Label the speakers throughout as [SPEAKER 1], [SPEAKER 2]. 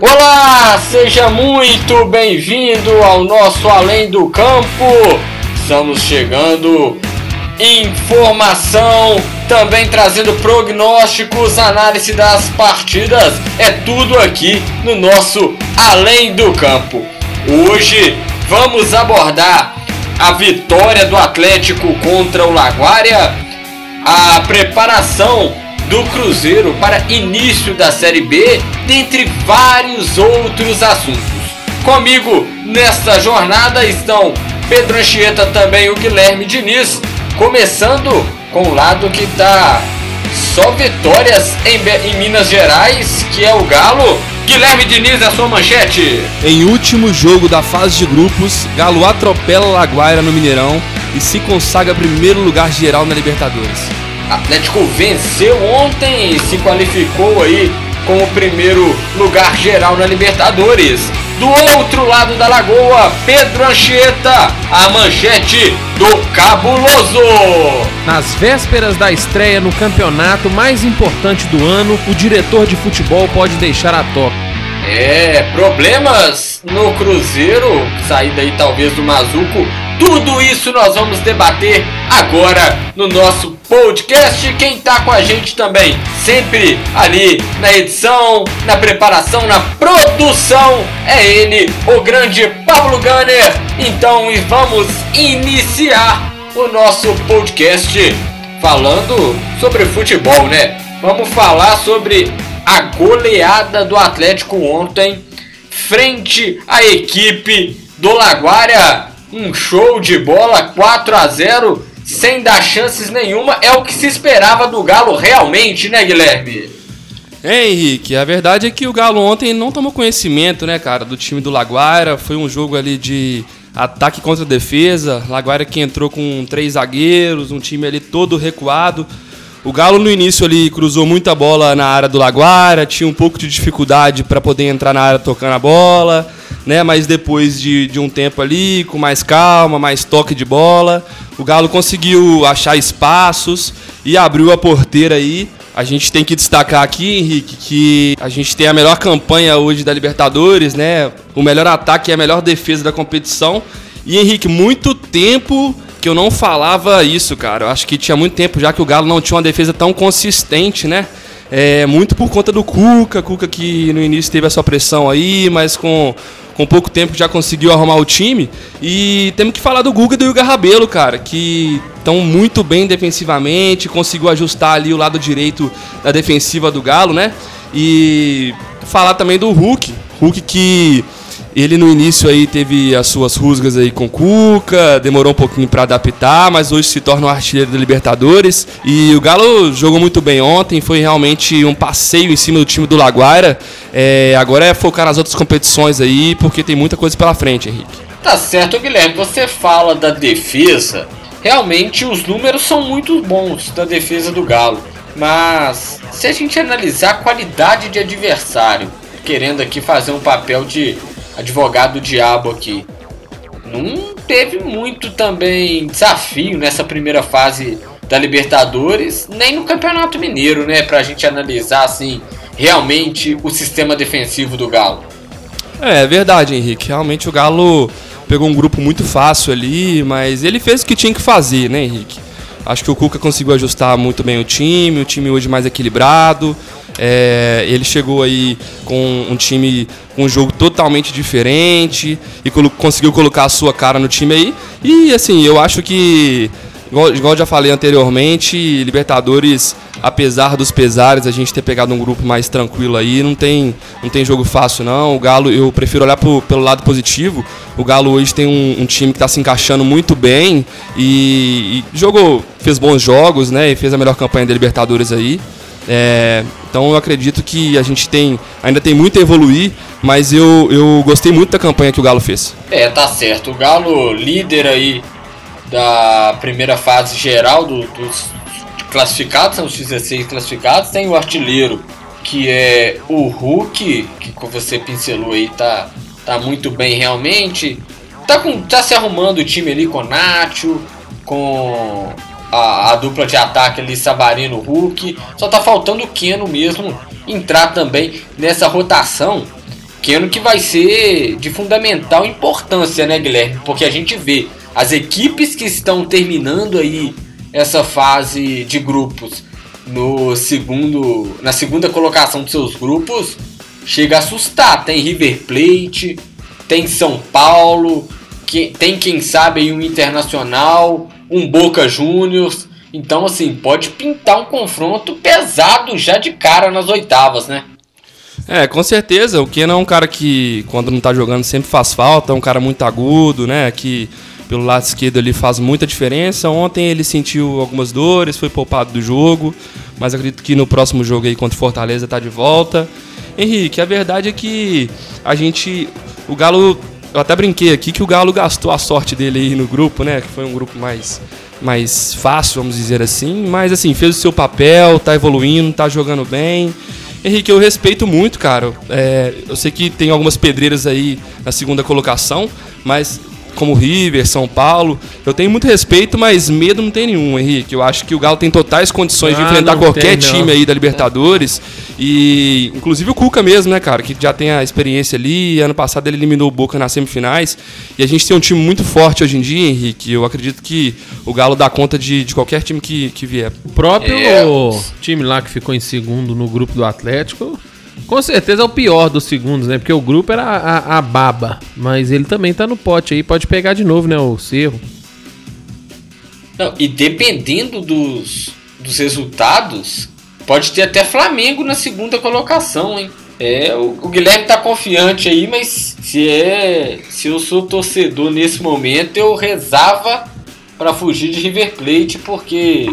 [SPEAKER 1] Olá, seja muito bem-vindo ao nosso Além do Campo. Estamos chegando informação, também trazendo prognósticos, análise das partidas. É tudo aqui no nosso Além do Campo. Hoje vamos abordar a vitória do Atlético contra o Laguária, a preparação do Cruzeiro para início da Série B, dentre vários outros assuntos. Comigo nesta jornada estão Pedro Anchieta também o Guilherme Diniz, começando com o lado que está só vitórias em, em Minas Gerais, que é o Galo. Guilherme Diniz, a sua manchete.
[SPEAKER 2] Em último jogo da fase de grupos, Galo atropela Laguaira no Mineirão e se consagra primeiro lugar geral na Libertadores.
[SPEAKER 1] Atlético venceu ontem e se qualificou aí com o primeiro lugar geral na Libertadores. Do outro lado da lagoa, Pedro Anchieta, a manchete do Cabuloso.
[SPEAKER 3] Nas vésperas da estreia no campeonato mais importante do ano, o diretor de futebol pode deixar a toca.
[SPEAKER 1] É, problemas no Cruzeiro, saída aí talvez do Mazuco. Tudo isso nós vamos debater agora no nosso podcast. Quem tá com a gente também, sempre ali na edição, na preparação, na produção, é ele, o grande Pablo Gunner. Então vamos iniciar o nosso podcast falando sobre futebol, né? Vamos falar sobre a goleada do Atlético ontem frente à equipe do Laguária. Um show de bola 4 a 0 sem dar chances nenhuma. É o que se esperava do Galo realmente, né, Guilherme?
[SPEAKER 2] É, Henrique, a verdade é que o Galo ontem não tomou conhecimento, né, cara, do time do Laguaira. Foi um jogo ali de ataque contra defesa. Laguaira que entrou com três zagueiros, um time ali todo recuado. O Galo no início ali cruzou muita bola na área do Laguara, tinha um pouco de dificuldade para poder entrar na área tocando a bola, né? Mas depois de, de um tempo ali, com mais calma, mais toque de bola, o Galo conseguiu achar espaços e abriu a porteira aí. A gente tem que destacar aqui, Henrique, que a gente tem a melhor campanha hoje da Libertadores, né? O melhor ataque e a melhor defesa da competição. E Henrique, muito tempo que eu não falava isso, cara. Eu acho que tinha muito tempo já que o Galo não tinha uma defesa tão consistente, né? É, muito por conta do Cuca, Cuca que no início teve a sua pressão aí, mas com, com pouco tempo já conseguiu arrumar o time. E temos que falar do Guga e do Ilga Rabelo, cara, que estão muito bem defensivamente, conseguiu ajustar ali o lado direito da defensiva do Galo, né? E falar também do Hulk, Hulk que ele no início aí teve as suas rusgas aí com Cuca, demorou um pouquinho para adaptar, mas hoje se torna um artilheiro da Libertadores. E o Galo jogou muito bem ontem, foi realmente um passeio em cima do time do Laguaira. É, agora é focar nas outras competições aí, porque tem muita coisa pela frente, Henrique.
[SPEAKER 1] Tá certo, Guilherme. Você fala da defesa. Realmente os números são muito bons da defesa do Galo. Mas se a gente analisar a qualidade de adversário, querendo aqui fazer um papel de advogado diabo aqui. Não teve muito também desafio nessa primeira fase da Libertadores, nem no Campeonato Mineiro, né? Pra gente analisar assim realmente o sistema defensivo do Galo.
[SPEAKER 2] É, é verdade, Henrique. Realmente o Galo pegou um grupo muito fácil ali, mas ele fez o que tinha que fazer, né, Henrique? Acho que o Cuca conseguiu ajustar muito bem o time, o time hoje mais equilibrado. É, ele chegou aí com um time com um jogo totalmente diferente e colo conseguiu colocar a sua cara no time aí. E assim, eu acho que, igual, igual já falei anteriormente, Libertadores, apesar dos pesares, a gente ter pegado um grupo mais tranquilo aí, não tem, não tem jogo fácil não. O Galo, eu prefiro olhar pro, pelo lado positivo. O Galo hoje tem um, um time que está se encaixando muito bem e, e jogou, fez bons jogos, né? E fez a melhor campanha da Libertadores aí. É, então eu acredito que a gente tem ainda tem muito a evoluir, mas eu, eu gostei muito da campanha que o Galo fez.
[SPEAKER 1] É, tá certo. O Galo líder aí da primeira fase geral do, dos classificados, são os 16 classificados, tem o artilheiro, que é o Hulk, que como você pincelou aí, tá, tá muito bem realmente. Tá, com, tá se arrumando o time ali com o Nacho, com a, a, dupla de ataque ali, Sabarino, Hulk. Só tá faltando o Keno mesmo entrar também nessa rotação. Que ano que vai ser de fundamental importância, né, Guilherme? Porque a gente vê as equipes que estão terminando aí essa fase de grupos no segundo, na segunda colocação dos seus grupos, chega a assustar. Tem River Plate, tem São Paulo, que, tem quem sabe aí um Internacional, um Boca Juniors. Então, assim, pode pintar um confronto pesado já de cara nas oitavas, né?
[SPEAKER 2] É, com certeza. O Keno é um cara que, quando não tá jogando, sempre faz falta. É um cara muito agudo, né? Que pelo lado esquerdo ele faz muita diferença. Ontem ele sentiu algumas dores, foi poupado do jogo. Mas acredito que no próximo jogo aí contra o Fortaleza tá de volta. Henrique, a verdade é que a gente. O Galo. Eu até brinquei aqui que o Galo gastou a sorte dele aí no grupo, né? Que foi um grupo mais mais fácil, vamos dizer assim, mas assim, fez o seu papel, tá evoluindo, tá jogando bem. Henrique, eu respeito muito, cara. É, eu sei que tem algumas pedreiras aí na segunda colocação, mas como River, São Paulo. Eu tenho muito respeito, mas medo não tem nenhum, Henrique. Eu acho que o Galo tem totais condições ah, de enfrentar qualquer tem, time aí da Libertadores. E inclusive o Cuca mesmo, né, cara, que já tem a experiência ali. Ano passado ele eliminou o Boca nas semifinais. E a gente tem um time muito forte hoje em dia, Henrique. Eu acredito que o Galo dá conta de, de qualquer time que, que vier.
[SPEAKER 3] O próprio é. time lá que ficou em segundo no grupo do Atlético com certeza é o pior dos segundos, né? Porque o grupo era a, a, baba. Mas ele também tá no pote aí, pode pegar de novo, né? O Cerro.
[SPEAKER 1] Não, e dependendo dos, dos resultados, pode ter até Flamengo na segunda colocação, hein? É, o, o, Guilherme tá confiante aí, mas se é, se eu sou torcedor nesse momento, eu rezava para fugir de River Plate, porque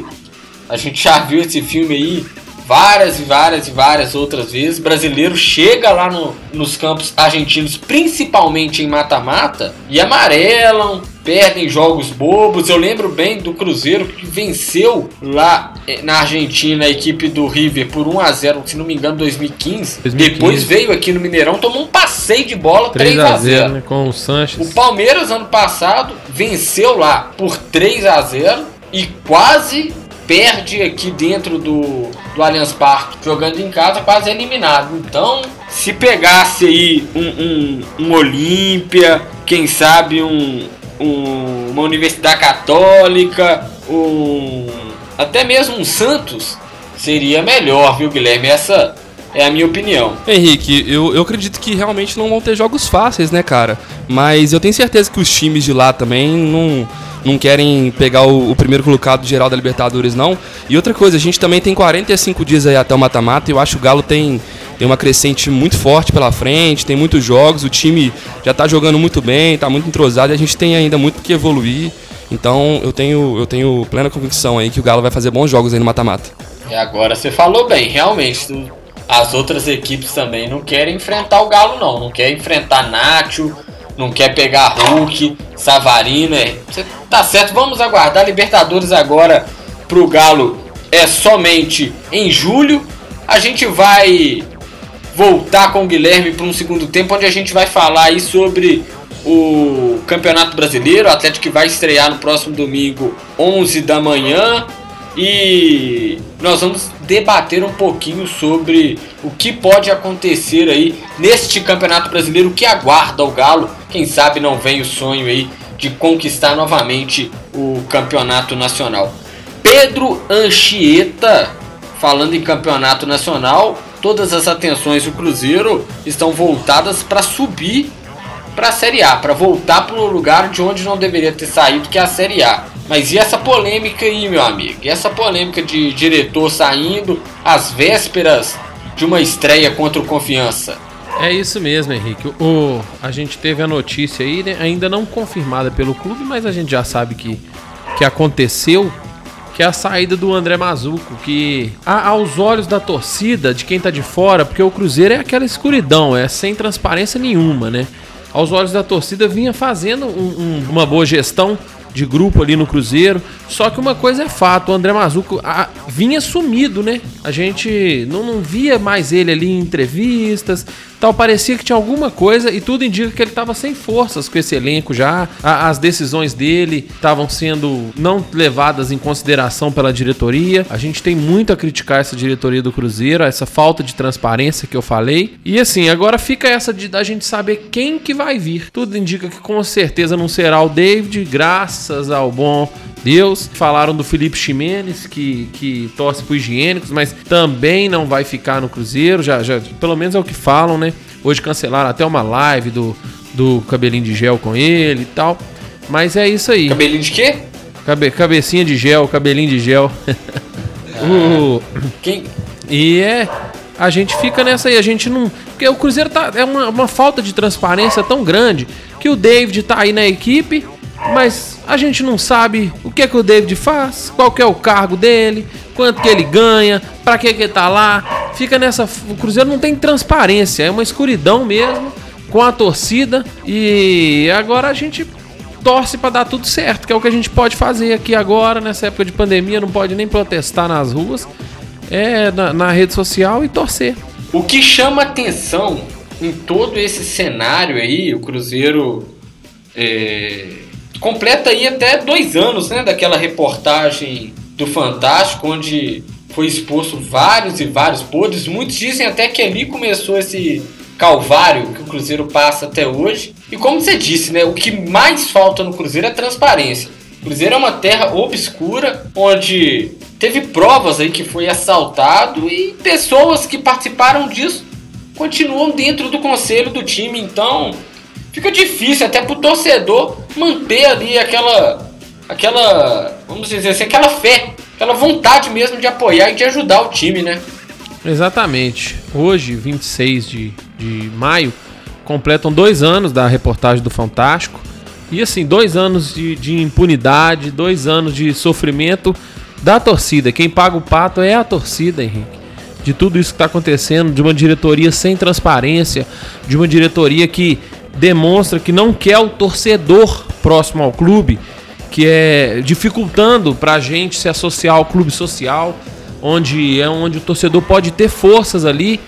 [SPEAKER 1] a gente já viu esse filme aí várias e várias e várias outras vezes. Brasileiro chega lá no, nos campos argentinos, principalmente em mata-mata, e amarelam, perdem jogos bobos. Eu lembro bem do Cruzeiro que venceu lá eh, na Argentina a equipe do River por 1 a 0, se não me engano, 2015. 2015. Depois veio aqui no Mineirão, tomou um passeio de bola 3, 3 a 0, né,
[SPEAKER 3] com o Sanches.
[SPEAKER 1] O Palmeiras ano passado venceu lá por 3 a 0 e quase perde aqui dentro do, do Allianz Parque, jogando em casa, quase eliminado. Então, se pegasse aí um, um, um Olímpia, quem sabe um, um, uma Universidade Católica, um, até mesmo um Santos, seria melhor, viu, Guilherme? Essa é a minha opinião.
[SPEAKER 2] Henrique, eu, eu acredito que realmente não vão ter jogos fáceis, né, cara? Mas eu tenho certeza que os times de lá também não não querem pegar o, o, primeiro colocado geral da Libertadores, não. E outra coisa, a gente também tem 45 dias aí até o mata-mata eu acho que o Galo tem, tem uma crescente muito forte pela frente, tem muitos jogos, o time já está jogando muito bem, está muito entrosado e a gente tem ainda muito que evoluir. Então eu tenho, eu tenho plena convicção aí que o Galo vai fazer bons jogos aí no mata-mata.
[SPEAKER 1] E agora você falou bem, realmente. As outras equipes também não querem enfrentar o Galo, não. Não quer enfrentar Nacho, não quer pegar Hulk, Savarino. É, você tá certo, vamos aguardar. Libertadores agora pro Galo é somente em julho. A gente vai voltar com o Guilherme para um segundo tempo, onde a gente vai falar aí sobre o Campeonato Brasileiro. O Atlético vai estrear no próximo domingo, 11 da manhã. E nós vamos debater um pouquinho sobre o que pode acontecer aí neste Campeonato Brasileiro que aguarda o Galo. Quem sabe não vem o sonho aí de conquistar novamente o Campeonato Nacional. Pedro Anchieta, falando em Campeonato Nacional, todas as atenções do Cruzeiro estão voltadas para subir para a Série A, para voltar para o lugar de onde não deveria ter saído, que é a Série A. Mas e essa polêmica aí, meu amigo? E essa polêmica de diretor saindo às vésperas de uma estreia contra o Confiança?
[SPEAKER 3] É isso mesmo, Henrique. O, a gente teve a notícia aí, né, ainda não confirmada pelo clube, mas a gente já sabe que, que aconteceu, que é a saída do André Mazuco, que a, aos olhos da torcida, de quem tá de fora, porque o Cruzeiro é aquela escuridão, é sem transparência nenhuma, né? Aos olhos da torcida vinha fazendo um, um, uma boa gestão, de grupo ali no Cruzeiro. Só que uma coisa é fato, o André Mazuco a, vinha sumido, né? A gente não, não, via mais ele ali em entrevistas, tal. Parecia que tinha alguma coisa e tudo indica que ele estava sem forças com esse elenco já. A, as decisões dele estavam sendo não levadas em consideração pela diretoria. A gente tem muito a criticar essa diretoria do Cruzeiro, essa falta de transparência que eu falei. E assim, agora fica essa de da gente saber quem que vai vir. Tudo indica que com certeza não será o David, graças ao bom Deus. Falaram do Felipe Ximenes, que, que torce pro higiênicos, mas também não vai ficar no Cruzeiro. Já, já, pelo menos é o que falam, né? Hoje cancelaram até uma live do, do cabelinho de gel com ele e tal. Mas é isso aí.
[SPEAKER 1] Cabelinho de quê?
[SPEAKER 3] Cabe, cabecinha de gel, cabelinho de gel.
[SPEAKER 1] Ah, quem?
[SPEAKER 3] E é. A gente fica nessa aí, a gente não. Porque o Cruzeiro tá. É uma, uma falta de transparência tão grande que o David tá aí na equipe, mas a gente não sabe o que é que o David faz, qual que é o cargo dele, quanto que ele ganha, para que que ele tá lá. Fica nessa, o Cruzeiro não tem transparência, é uma escuridão mesmo com a torcida e agora a gente torce para dar tudo certo, que é o que a gente pode fazer aqui agora nessa época de pandemia, não pode nem protestar nas ruas, é na, na rede social e torcer.
[SPEAKER 1] O que chama atenção em todo esse cenário aí, o Cruzeiro é, completa aí até dois anos, né, daquela reportagem do Fantástico, onde foi exposto vários e vários podres. Muitos dizem até que ali começou esse calvário que o Cruzeiro passa até hoje. E como você disse, né, o que mais falta no Cruzeiro é transparência. O Cruzeiro é uma terra obscura, onde teve provas aí que foi assaltado e pessoas que participaram disso continuam dentro do conselho do time. Então, fica difícil até pro torcedor manter ali aquela aquela, vamos dizer assim, aquela fé, aquela vontade mesmo de apoiar e de ajudar o time, né?
[SPEAKER 3] Exatamente. Hoje, 26 de, de maio, completam dois anos da reportagem do Fantástico. E assim, dois anos de, de impunidade, dois anos de sofrimento da torcida. Quem paga o pato é a torcida, Henrique. De tudo isso que está acontecendo, de uma diretoria sem transparência, de uma diretoria que demonstra que não quer o torcedor próximo ao clube, que é dificultando para a gente se associar ao clube social, onde é onde o torcedor pode ter forças ali.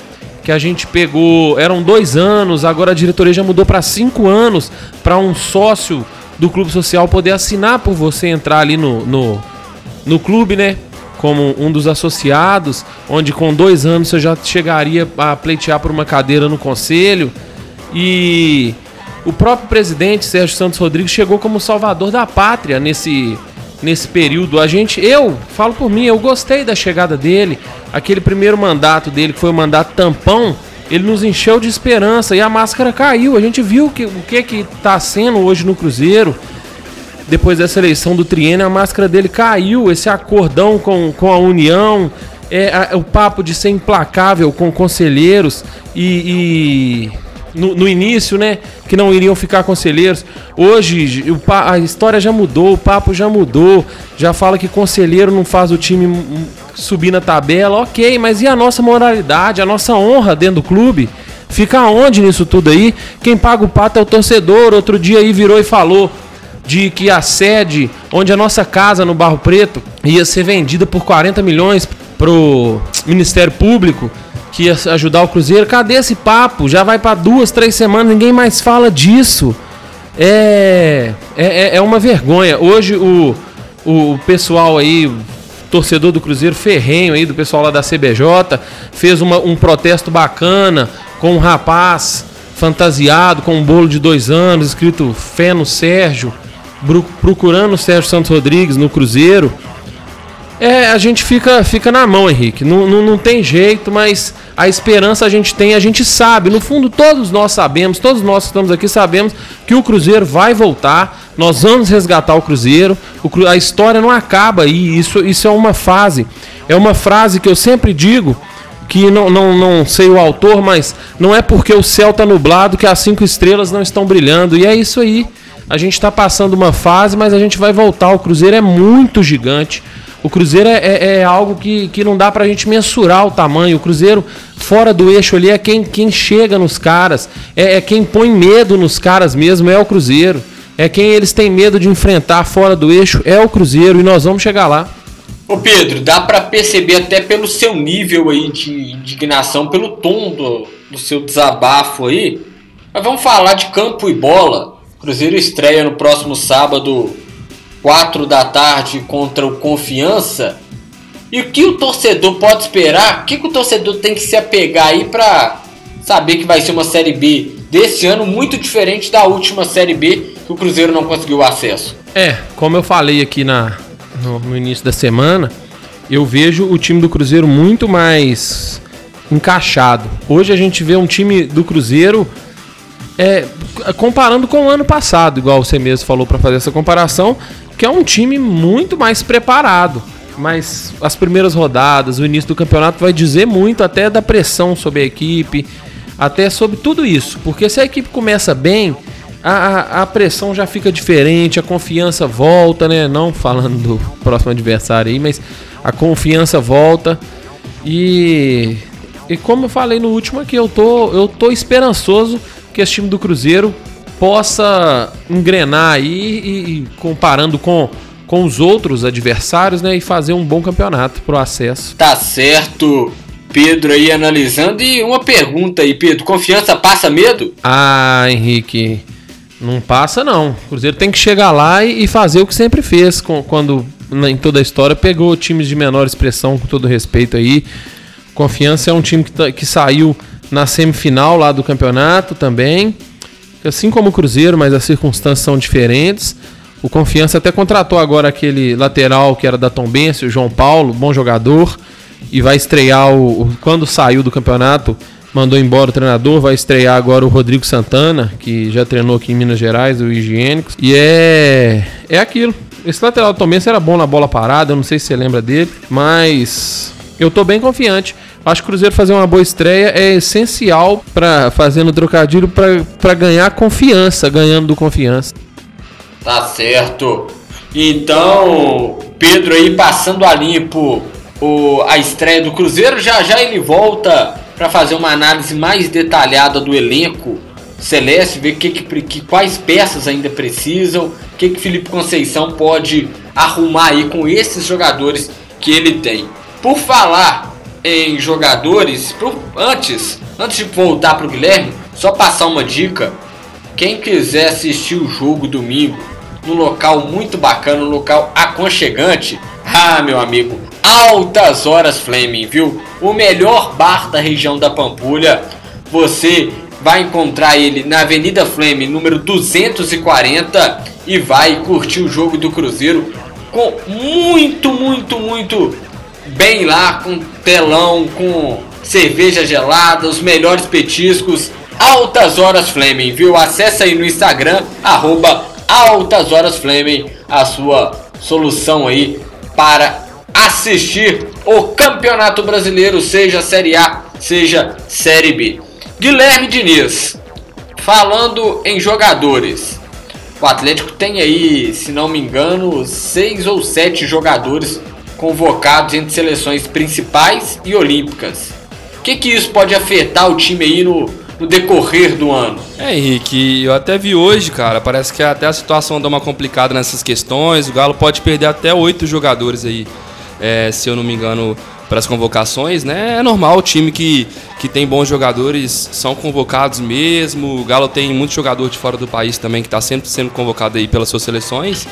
[SPEAKER 3] Que a gente pegou, eram dois anos, agora a diretoria já mudou para cinco anos para um sócio do clube social poder assinar por você entrar ali no, no, no clube, né? Como um dos associados, onde com dois anos você já chegaria a pleitear por uma cadeira no conselho. E o próprio presidente Sérgio Santos Rodrigues chegou como salvador da pátria nesse, nesse período. A gente, eu falo por mim, eu gostei da chegada dele. Aquele primeiro mandato dele, que foi o mandato tampão, ele nos encheu de esperança e a máscara caiu. A gente viu que, o que que está sendo hoje no Cruzeiro. Depois dessa eleição do triênio, a máscara dele caiu. Esse acordão com, com a União, é, o papo de ser implacável com conselheiros e, e no, no, início, né? Que não iriam ficar conselheiros. Hoje o, a história já mudou, o papo já mudou. Já fala que conselheiro não faz o time subir na tabela. Ok, mas e a nossa moralidade, a nossa honra dentro do clube? Fica onde nisso tudo aí? Quem paga o pato é o torcedor. Outro dia aí virou e falou de que a sede, onde a nossa casa no Barro Preto ia ser vendida por 40 milhões pro Ministério Público que ia ajudar o Cruzeiro. Cadê esse papo? Já vai para duas, três semanas, ninguém mais fala disso. É, é, é, é uma vergonha. Hoje o, o pessoal aí, torcedor do Cruzeiro ferrenho aí, do pessoal lá da CBJ, fez uma, um protesto bacana com um rapaz fantasiado, com um bolo de dois anos, escrito Fé no Sérgio, procurando o Sérgio Santos Rodrigues no Cruzeiro. É, a gente fica, fica na mão, Henrique. Não, não, não tem jeito, mas a esperança a gente tem, a gente sabe. No fundo, todos nós sabemos, todos nós que estamos aqui sabemos que o Cruzeiro vai voltar. Nós vamos resgatar o Cruzeiro. O, a história não acaba aí. Isso, isso é uma fase. É uma frase que eu sempre digo que não, não, não sei o autor, mas não é porque o céu está nublado que as cinco estrelas não estão brilhando. E é isso aí. A gente está passando uma fase, mas a gente vai voltar. O Cruzeiro é muito gigante. O Cruzeiro é, é, é, algo que, que não dá pra gente mensurar o tamanho. O Cruzeiro, fora do eixo ali, é quem, quem chega nos caras, é, é quem põe medo nos caras mesmo, é o Cruzeiro. É quem eles têm medo de enfrentar fora do eixo, é o Cruzeiro, e nós vamos chegar lá.
[SPEAKER 1] Ô Pedro, dá para perceber até pelo seu nível aí de indignação, pelo tom do, do seu desabafo aí. Mas vamos falar de campo e bola. Cruzeiro estreia no próximo sábado, 4 da tarde, contra o Confiança. E o que o torcedor pode esperar? O que, que o torcedor tem que se apegar aí para saber que vai ser uma Série B desse ano muito diferente da última Série B que o Cruzeiro não conseguiu acesso?
[SPEAKER 3] É, como eu falei aqui na, no, no início da semana, eu vejo o time do Cruzeiro muito mais encaixado. Hoje a gente vê um time do Cruzeiro é, comparando com o ano passado, igual você mesmo falou para fazer essa comparação, que é um time muito mais preparado mas as primeiras rodadas, o início do campeonato vai dizer muito até da pressão sobre a equipe, até sobre tudo isso. Porque se a equipe começa bem, a, a, pressão já fica diferente, a confiança volta, né? Não falando do próximo adversário aí, mas a confiança volta. E, e como eu falei no último aqui, eu tô, eu tô esperançoso que esse time do Cruzeiro possa engrenar aí e, e comparando com com os outros adversários, né, e fazer um bom campeonato pro acesso.
[SPEAKER 1] Tá certo. Pedro aí analisando e uma pergunta aí, Pedro, confiança passa medo?
[SPEAKER 3] Ah, Henrique, não passa não. O Cruzeiro tem que chegar lá e fazer o que sempre fez quando em toda a história pegou times de menor expressão, com todo respeito aí. Confiança é um time que, tá, que saiu na semifinal lá do campeonato também. Assim como o Cruzeiro, mas as circunstâncias são diferentes. O Confiança até contratou agora aquele lateral que era da Tombense, o João Paulo, bom jogador, e vai estrear o, quando saiu do campeonato, mandou embora o treinador, vai estrear agora o Rodrigo Santana, que já treinou aqui em Minas Gerais, o Higiênicos. E é é aquilo. Esse lateral do Tombense era bom na bola parada, eu não sei se você lembra dele, mas eu tô bem confiante. Acho que o Cruzeiro fazer uma boa estreia é essencial para fazendo trocadilho para ganhar confiança, ganhando do confiança.
[SPEAKER 1] Tá certo. Então, Pedro aí passando a limpo o, a estreia do Cruzeiro, já já ele volta para fazer uma análise mais detalhada do elenco Celeste, ver que, que, que, quais peças ainda precisam, o que, que Felipe Conceição pode arrumar aí com esses jogadores que ele tem. Por falar em jogadores, por, antes, antes de voltar para o Guilherme, só passar uma dica. Quem quiser assistir o jogo domingo num local muito bacana, um local aconchegante. Ah, meu amigo, Altas Horas Fleming, viu? O melhor bar da região da Pampulha. Você vai encontrar ele na Avenida Fleming, número 240, e vai curtir o jogo do Cruzeiro com muito, muito, muito bem lá, com telão, com cerveja gelada, os melhores petiscos. Altas Horas Fleming, viu? Acesse aí no Instagram, arroba Altas Horas Fleming, a sua solução aí para assistir o Campeonato Brasileiro, seja Série A, seja Série B. Guilherme Diniz, falando em jogadores. O Atlético tem aí, se não me engano, seis ou sete jogadores convocados entre seleções principais e olímpicas. O que, que isso pode afetar o time aí no, no decorrer do ano.
[SPEAKER 2] É, Henrique, eu até vi hoje, cara, parece que até a situação dá uma complicada nessas questões. O Galo pode perder até oito jogadores aí, é, se eu não me engano, para as convocações, né? É normal, o time que, que tem bons jogadores são convocados mesmo. O Galo tem muito jogador de fora do país também que está sempre sendo convocado aí pelas suas seleções.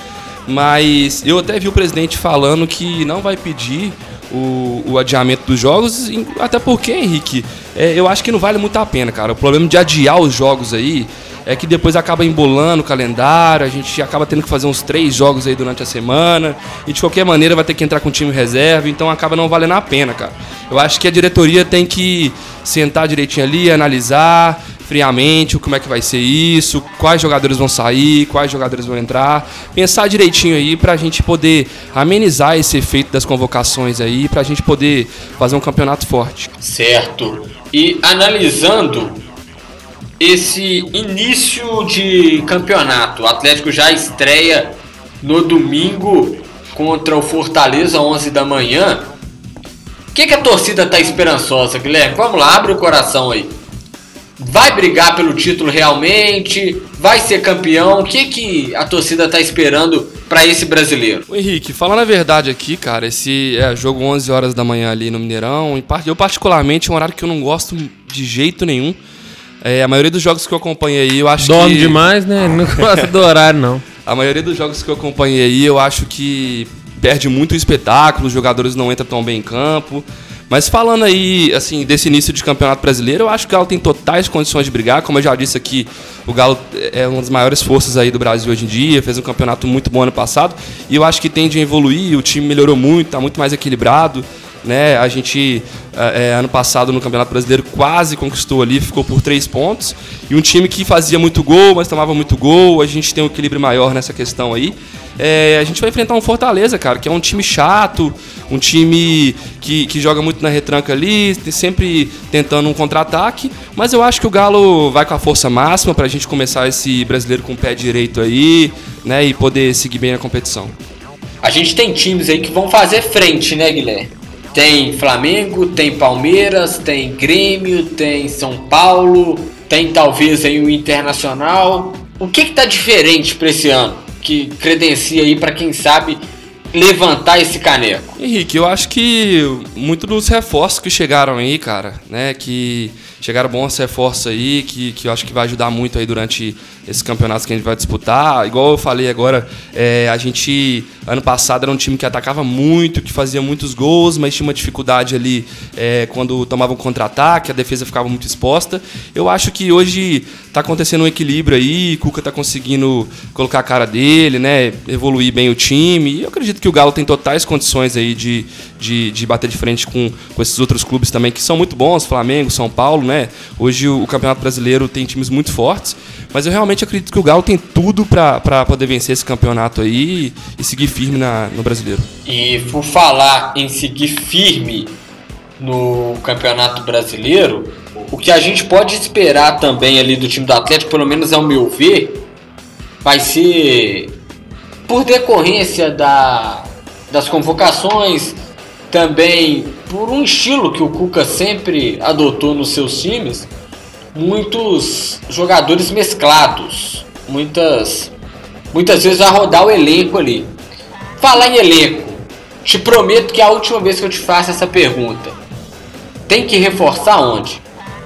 [SPEAKER 2] Mas eu até vi o presidente falando que não vai pedir o, o adiamento dos jogos, até porque, Henrique, é, eu acho que não vale muito a pena, cara. O problema de adiar os jogos aí é que depois acaba embolando o calendário, a gente acaba tendo que fazer uns três jogos aí durante a semana, e de qualquer maneira vai ter que entrar com o time reserva, então acaba não valendo a pena, cara. Eu acho que a diretoria tem que sentar direitinho ali, analisar, friamente como é que vai ser isso, quais jogadores vão sair, quais jogadores vão entrar, pensar direitinho aí para a gente poder amenizar esse efeito das convocações aí, para a gente poder fazer um campeonato forte.
[SPEAKER 1] Certo. E analisando esse início de campeonato, o Atlético já estreia no domingo contra o Fortaleza 11 da manhã. O que, que a torcida tá esperançosa, Guilherme? Vamos lá, abre o coração aí vai brigar pelo título realmente, vai ser campeão. O que, que a torcida está esperando para esse brasileiro?
[SPEAKER 2] O Henrique, falando a verdade aqui, cara, esse é jogo 11 horas da manhã ali no Mineirão. Eu, particularmente, é um horário que eu não gosto de jeito nenhum. É, a maioria dos jogos que eu acompanhei aí, eu acho
[SPEAKER 3] Dorme
[SPEAKER 2] que.
[SPEAKER 3] demais, né? Não gosta do horário, não.
[SPEAKER 2] A maioria dos jogos que eu acompanhei aí, eu acho que perde muito o espetáculo, os jogadores não entram tão bem em campo. Mas falando aí, assim, desse início de campeonato brasileiro, eu acho que o Galo tem totais condições de brigar. Como eu já disse aqui, o Galo é uma das maiores forças aí do Brasil hoje em dia, fez um campeonato muito bom ano passado. E eu acho que tende a evoluir, o time melhorou muito, está muito mais equilibrado. Né? A gente, é, ano passado, no Campeonato Brasileiro, quase conquistou ali, ficou por três pontos. E um time que fazia muito gol, mas tomava muito gol. A gente tem um equilíbrio maior nessa questão aí. É, a gente vai enfrentar um Fortaleza, cara, que é um time chato, um time que, que joga muito na retranca ali, sempre tentando um contra-ataque. Mas eu acho que o Galo vai com a força máxima para a gente começar esse brasileiro com o pé direito aí, né, e poder seguir bem a competição.
[SPEAKER 1] A gente tem times aí que vão fazer frente, né, Guilherme? Tem Flamengo, tem Palmeiras, tem Grêmio, tem São Paulo, tem talvez aí o Internacional. O que está diferente para esse ano que credencia aí para quem sabe levantar esse caneco?
[SPEAKER 2] Henrique, eu acho que muito dos reforços que chegaram aí, cara, né, que chegaram bons reforços aí, que, que eu acho que vai ajudar muito aí durante esses campeonatos que a gente vai disputar. Igual eu falei agora, é, a gente, ano passado, era um time que atacava muito, que fazia muitos gols, mas tinha uma dificuldade ali é, quando tomava um contra-ataque, a defesa ficava muito exposta. Eu acho que hoje está acontecendo um equilíbrio aí, Cuca está conseguindo colocar a cara dele, né, evoluir bem o time. E eu acredito que o Galo tem totais condições aí de, de, de bater de frente com, com esses outros clubes também, que são muito bons, Flamengo, São Paulo, né? Hoje o, o Campeonato Brasileiro tem times muito fortes, mas eu realmente acredito que o Galo tem tudo para poder vencer esse campeonato aí e seguir firme na, no Brasileiro.
[SPEAKER 1] E por falar em seguir firme no Campeonato Brasileiro, o que a gente pode esperar também ali do time do Atlético, pelo menos ao meu ver, vai ser por decorrência da, das convocações, também por um estilo que o Cuca sempre adotou nos seus times, muitos jogadores mesclados, muitas muitas vezes vai rodar o elenco ali. Falar em elenco, te prometo que é a última vez que eu te faço essa pergunta. Tem que reforçar onde?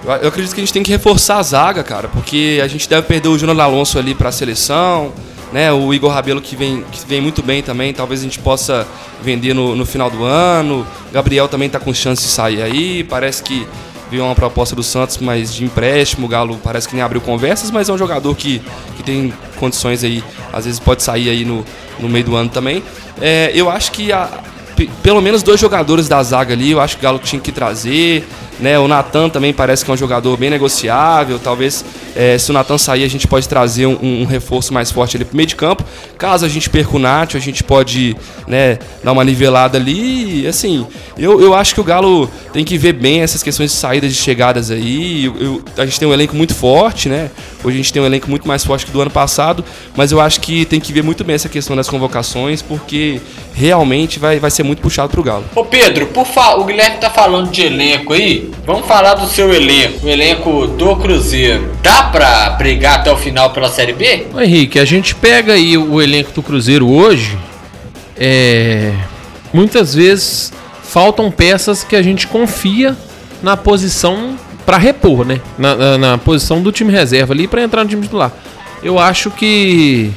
[SPEAKER 2] Eu acredito que a gente tem que reforçar a zaga, cara, porque a gente deve perder o Júnior Alonso ali para a seleção, né? O Igor Rabelo que vem, que vem muito bem também, talvez a gente possa vender no, no final do ano. Gabriel também está com chance de sair aí, parece que viu uma proposta do Santos, mas de empréstimo. O Galo parece que nem abriu conversas, mas é um jogador que, que tem condições aí, às vezes pode sair aí no, no meio do ano também. É, eu acho que a, pelo menos dois jogadores da zaga ali, eu acho que o Galo tinha que trazer. Né? O Natan também parece que é um jogador bem negociável. Talvez, é, se o Natan sair, a gente pode trazer um, um, reforço mais forte ali pro meio de campo. Caso a gente perca o Nath, a gente pode né, dar uma nivelada ali. Assim, eu, eu acho que o Galo tem que ver bem essas questões de saídas e chegadas aí. Eu, eu, a gente tem um elenco muito forte, né? Hoje a gente tem um elenco muito mais forte que do ano passado, mas eu acho que tem que ver muito bem essa questão das convocações, porque realmente vai, vai ser muito puxado pro Galo.
[SPEAKER 1] Ô Pedro, por fa... o Guilherme tá falando de elenco aí. Vamos falar do seu elenco, o elenco do Cruzeiro. Dá pra brigar até o final pela Série B?
[SPEAKER 3] Ô Henrique, a gente pega aí o elenco do Cruzeiro hoje. É. Muitas vezes faltam peças que a gente confia na posição para repor, né? Na, na, na, posição do time reserva ali para entrar no time titular. Eu acho que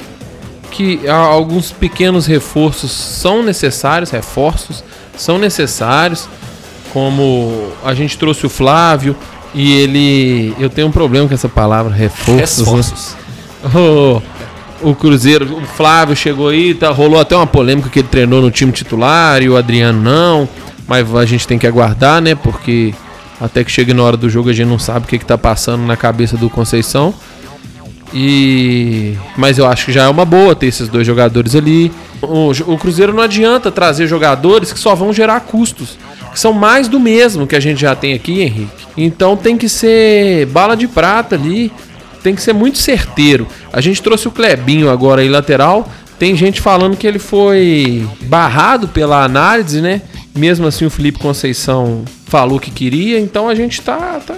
[SPEAKER 3] que alguns pequenos reforços são necessários, reforços são necessários, como a gente trouxe o Flávio e ele, eu tenho um problema com essa palavra reforços. Né? Reforços. Né? O, o Cruzeiro, o Flávio chegou aí, tá, rolou até uma polêmica que ele treinou no time titular e o Adriano não, mas a gente tem que aguardar, né? Porque até que chegue na hora do jogo a gente não sabe o que, está passando na cabeça do Conceição. E mas eu acho que já é uma boa ter esses dois jogadores ali. O, o, Cruzeiro não adianta trazer jogadores que só vão gerar custos, que são mais do mesmo que a gente já tem aqui, Henrique. Então tem que ser bala de prata ali, tem que ser muito certeiro. A gente trouxe o Clebinho agora aí lateral. Tem gente falando que ele foi barrado pela análise, né? Mesmo assim o Felipe Conceição falou que queria, então a gente tá, tá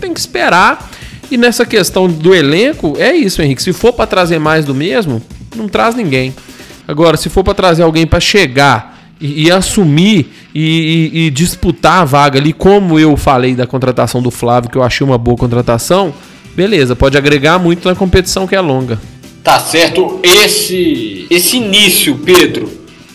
[SPEAKER 3] tem que esperar e nessa questão do elenco, é isso, Henrique. Se for para trazer mais do mesmo, não traz ninguém. Agora, se for para trazer alguém para chegar e, e assumir e, e, e, disputar a vaga ali, como eu falei da contratação do Flávio, que eu achei uma boa contratação, beleza, pode agregar muito na competição que é longa.
[SPEAKER 1] Tá certo. Esse, esse início, Pedro,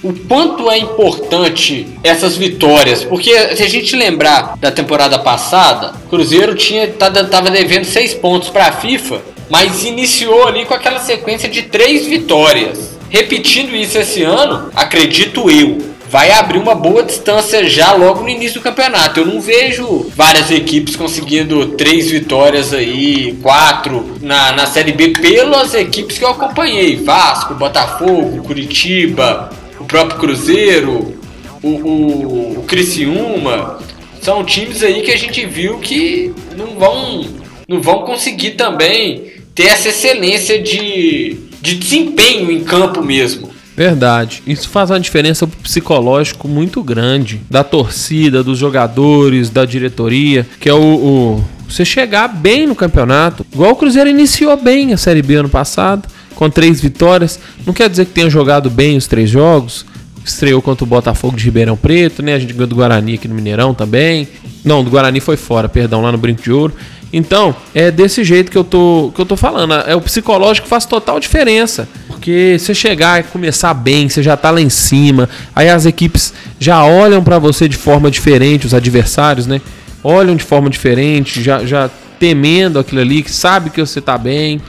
[SPEAKER 1] o quanto é importante essas vitórias, porque se a gente lembrar da temporada passada, Cruzeiro tinha tava devendo seis pontos para a FIFA, mas iniciou ali com aquela sequência de três vitórias. Repetindo isso esse ano, acredito eu, vai abrir uma boa distância já logo no início do campeonato. Eu não vejo várias equipes conseguindo três vitórias aí, quatro na, na Série B pelas equipes que eu acompanhei: Vasco, Botafogo, Curitiba, o próprio Cruzeiro, o, o, o Criciúma. São times aí que a gente viu que não vão, não vão conseguir também ter essa excelência de, de desempenho em campo mesmo.
[SPEAKER 3] Verdade. Isso faz uma diferença psicológico muito grande da torcida, dos jogadores, da diretoria, que é o, o, você chegar bem no campeonato. Igual o Cruzeiro iniciou bem a Série B ano passado, com três vitórias. Não quer dizer que tenha jogado bem os três jogos. Estreou contra o Botafogo de Ribeirão Preto, né? A gente ganhou do Guarani aqui no Mineirão também. Não, do Guarani foi fora, perdão, lá no Brinco de Ouro. Então, é desse jeito que eu tô, que eu tô falando. É o psicológico faz total diferença. Porque você chegar e começar bem, você já tá lá em cima, aí as equipes já olham para você de forma diferente, os adversários, né? Olham de forma diferente, já, já temendo aquilo ali, que sabe que você tá bem.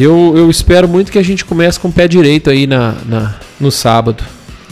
[SPEAKER 3] Eu, eu espero muito que a gente comece com o pé direito aí na, na, no sábado.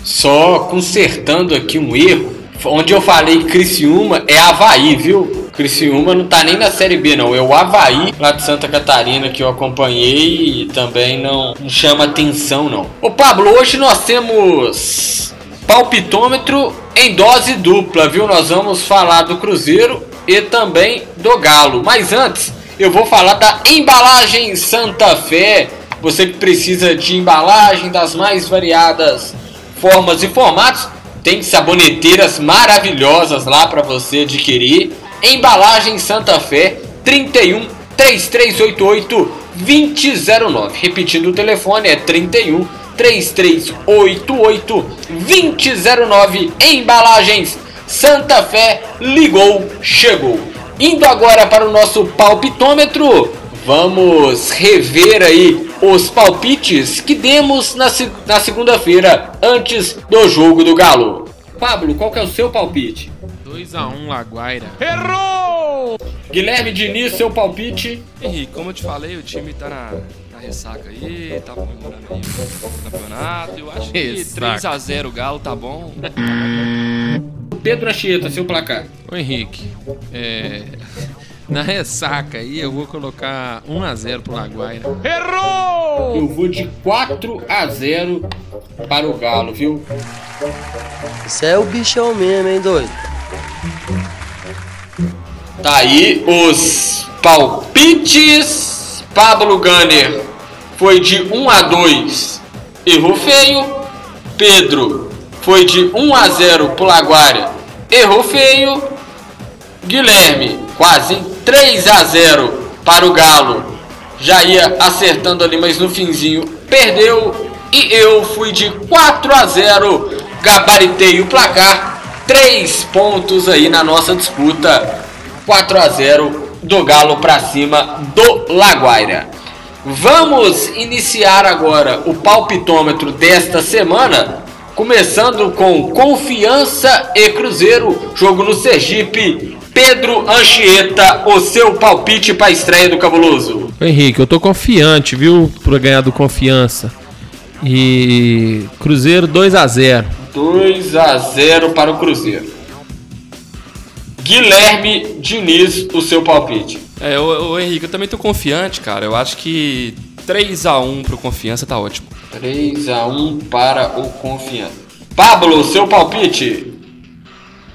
[SPEAKER 1] Só consertando aqui um erro, onde eu falei Criciúma é Havaí, viu? Criciúma não tá nem na Série B, não. É o Havaí, lá de Santa Catarina, que eu acompanhei e também não, não chama atenção, não. Ô Pablo, hoje nós temos palpitômetro em dose dupla, viu? Nós vamos falar do Cruzeiro e também do Galo. Mas antes, eu vou falar da embalagem Santa Fé. Você que precisa de embalagem das mais variadas formas e formatos, tem saboneteiras maravilhosas lá para você adquirir. Embalagem Santa Fé 31 3388 2009. Repetindo o telefone é 31 3388 2009. Embalagens Santa Fé ligou, chegou. Indo agora para o nosso palpitômetro, vamos rever aí os palpites que demos na, na segunda-feira antes do jogo do Galo. Pablo, qual que é o seu palpite?
[SPEAKER 3] 2x1 Laguaira.
[SPEAKER 1] Errou! Guilherme Diniz, seu palpite.
[SPEAKER 2] Henrique, como eu te falei, o time tá na, na ressaca aí, tá comemorando aí o campeonato. Eu acho que 3x0 Galo tá bom.
[SPEAKER 1] Pedro Anchieta, seu placar.
[SPEAKER 3] Ô Henrique, é. Na ressaca aí eu vou colocar 1x0 pro Laguaira.
[SPEAKER 1] Errou! Eu vou de 4x0 para o Galo, viu?
[SPEAKER 4] Isso é o bichão mesmo, hein, doido?
[SPEAKER 1] Tá aí os palpites. Pablo Gunner foi de 1 a 2. Errou feio. Pedro foi de 1 a 0 pro Laguária. Errou feio. Guilherme quase 3 a 0 para o Galo. Já ia acertando ali, mas no finzinho perdeu. E eu fui de 4 a 0. Gabaritei o placar três pontos aí na nossa disputa. 4 a 0 do Galo para cima do Laguaira. Vamos iniciar agora o palpitômetro desta semana, começando com Confiança e Cruzeiro, jogo no Sergipe. Pedro Anchieta, o seu palpite para a estreia do Cabuloso.
[SPEAKER 3] Henrique, eu tô confiante, viu, para ganhar do Confiança. E Cruzeiro 2 a 0.
[SPEAKER 1] 2 a 0 para o Cruzeiro. Guilherme Diniz, o seu palpite.
[SPEAKER 2] É, o, Henrique, eu também tô confiante, cara. Eu acho que 3 a 1 pro Confiança tá ótimo.
[SPEAKER 1] 3 a 1 para o Confiança. Pablo, seu palpite?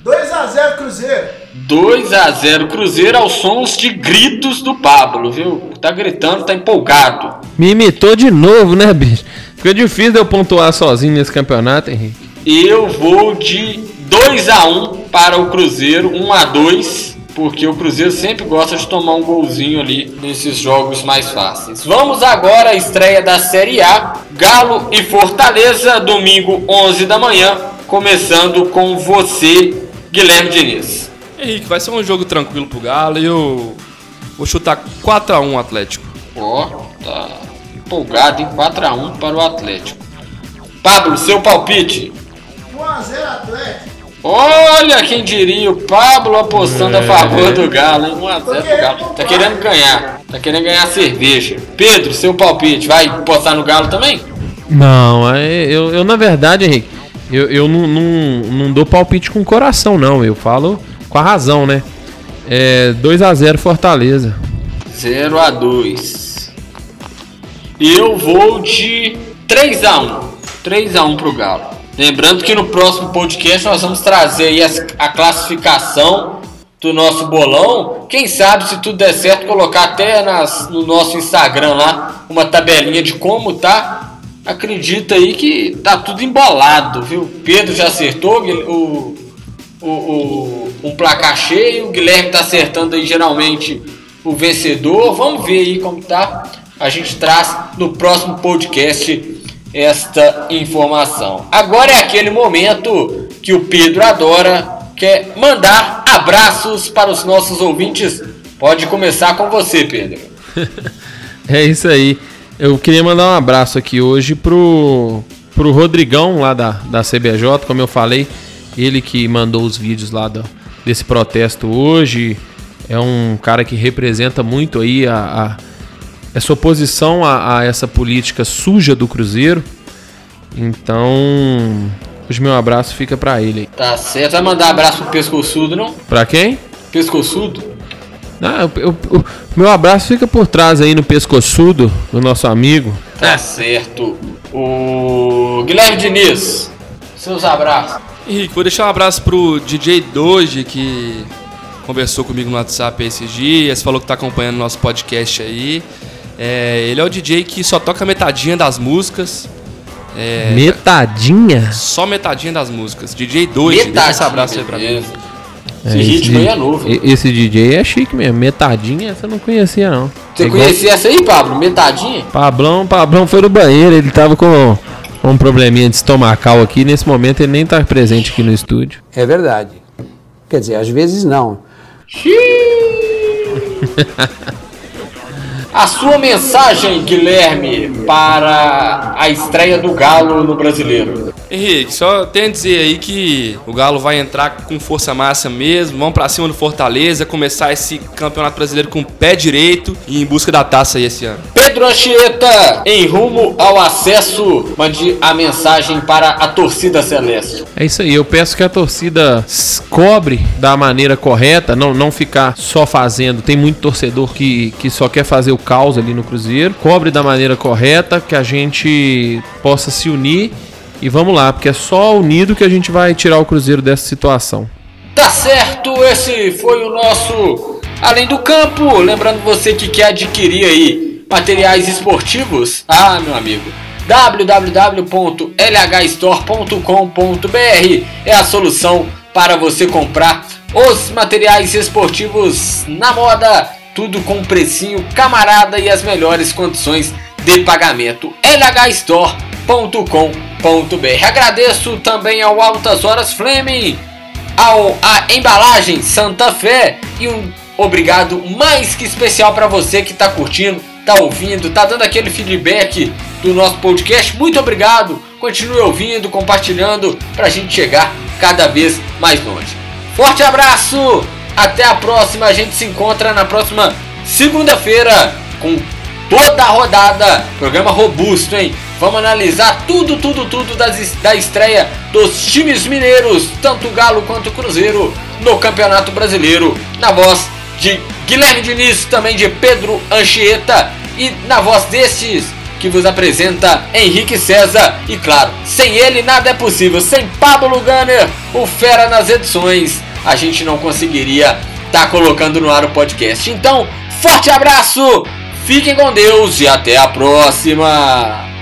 [SPEAKER 5] 2 a 0 Cruzeiro.
[SPEAKER 1] 2 a 0 Cruzeiro aos sons de gritos do Pablo, viu? Tá gritando, tá empolgado.
[SPEAKER 3] Me imitou de novo, né, bicho? Fica difícil de eu pontuar sozinho nesse campeonato, Henrique.
[SPEAKER 1] Eu vou de 2 a 1 para o Cruzeiro, 1 a 2 porque o Cruzeiro sempre gosta de tomar um golzinho ali nesses jogos mais fáceis. Vamos agora à estreia da Série A, Galo e Fortaleza, domingo 11 da manhã, começando com você, Guilherme Diniz.
[SPEAKER 2] Henrique, vai ser um jogo tranquilo pro Galo e eu vou chutar 4x1 Atlético.
[SPEAKER 1] Ó, oh, tá empolgado em 4x1 para o Atlético. Pablo, seu palpite?
[SPEAKER 5] 1x0 Atlético.
[SPEAKER 1] Olha quem diria, o Pablo apostando é. a favor do Galo, hein? 1x0 pro Galo. Tá querendo ganhar. Tá querendo ganhar cerveja. Pedro, seu palpite, vai apostar no Galo também?
[SPEAKER 3] Não, é, eu, eu na verdade, Henrique, eu, eu não, não, não dou palpite com o coração, não. Eu falo com a razão, né? É 2x0 Fortaleza.
[SPEAKER 1] 0 x 2 Eu vou de 3x1. 3x1 pro Galo. Lembrando que no próximo podcast nós vamos trazer aí a classificação do nosso bolão. Quem sabe, se tudo der certo, colocar até nas, no nosso Instagram lá uma tabelinha de como tá. Acredita aí que tá tudo embolado, viu? Pedro já acertou o, o, o, um placar cheio, o Guilherme tá acertando aí geralmente o vencedor. Vamos ver aí como tá. A gente traz no próximo podcast esta informação. Agora é aquele momento que o Pedro adora, quer mandar abraços para os nossos ouvintes. Pode começar com você, Pedro.
[SPEAKER 3] é isso aí. Eu queria mandar um abraço aqui hoje pro, pro Rodrigão lá da, da CBJ, como eu falei, ele que mandou os vídeos lá do, desse protesto hoje. É um cara que representa muito aí a, a essa oposição a, a, essa política suja do Cruzeiro. Então, hoje meu abraço fica para ele.
[SPEAKER 1] Tá certo. Vai mandar abraço pro pescoçudo, não?
[SPEAKER 3] Pra quem?
[SPEAKER 1] Pescoçudo?
[SPEAKER 3] Ah, o meu abraço fica por trás aí no pescoçudo do nosso amigo.
[SPEAKER 1] Tá certo. O Guilherme Diniz, seus abraços.
[SPEAKER 2] Henrique, vou deixar um abraço pro DJ Doge que conversou comigo no WhatsApp esses dias, falou que tá acompanhando nosso podcast aí. É, ele é o DJ que só toca metadinha das músicas.
[SPEAKER 3] É, metadinha?
[SPEAKER 2] Só metadinha das músicas. DJ 2, deixa esse abraço aí pra mim.
[SPEAKER 1] Esse é, ritmo aí é novo.
[SPEAKER 3] Esse DJ é chique mesmo. Metadinha, essa eu não conhecia, não.
[SPEAKER 1] Você é conhecia essa aí, Pablo? Metadinha?
[SPEAKER 3] Pablão, Pablão foi no banheiro, ele tava com um probleminha de estomacal aqui. Nesse momento ele nem tá presente aqui no estúdio.
[SPEAKER 6] É verdade. Quer dizer, às vezes não.
[SPEAKER 1] A sua mensagem, Guilherme, para a estreia do Galo no Brasileiro.
[SPEAKER 2] Henrique, só tem a dizer aí que o Galo vai entrar com força massa mesmo, vamos para cima do Fortaleza, começar esse Campeonato Brasileiro com o pé direito e em busca da taça aí esse ano.
[SPEAKER 1] Pedro Anchieta, em rumo ao acesso, mande a mensagem para a torcida celeste.
[SPEAKER 3] É isso aí, eu peço que a torcida cobre da maneira correta, não, não ficar só fazendo. Tem muito torcedor que, que só quer fazer o caos ali no Cruzeiro. Cobre da maneira correta, que a gente possa se unir e vamos lá, porque é só unido que a gente vai tirar o Cruzeiro dessa situação.
[SPEAKER 1] Tá certo, esse foi o nosso Além do Campo. Lembrando você que quer adquirir aí materiais esportivos, ah, meu amigo, www.lhstore.com.br é a solução para você comprar os materiais esportivos na moda tudo com precinho camarada e as melhores condições de pagamento. lhstore.com.br. Agradeço também ao Altas Horas Fleming, ao a embalagem Santa Fé e um obrigado mais que especial para você que está curtindo, está ouvindo, está dando aquele feedback do nosso podcast. Muito obrigado. Continue ouvindo, compartilhando para a gente chegar cada vez mais longe. Forte abraço! Até a próxima, a gente se encontra na próxima segunda-feira com toda a rodada. Programa robusto, hein? Vamos analisar tudo, tudo, tudo das, da estreia dos times mineiros, tanto Galo quanto Cruzeiro, no Campeonato Brasileiro. Na voz de Guilherme Diniz, também de Pedro Anchieta e na voz destes que vos apresenta Henrique César. E claro, sem ele nada é possível. Sem Pablo Gunner, o fera nas edições a gente não conseguiria estar tá colocando no ar o podcast. Então, forte abraço, fiquem com Deus e até a próxima!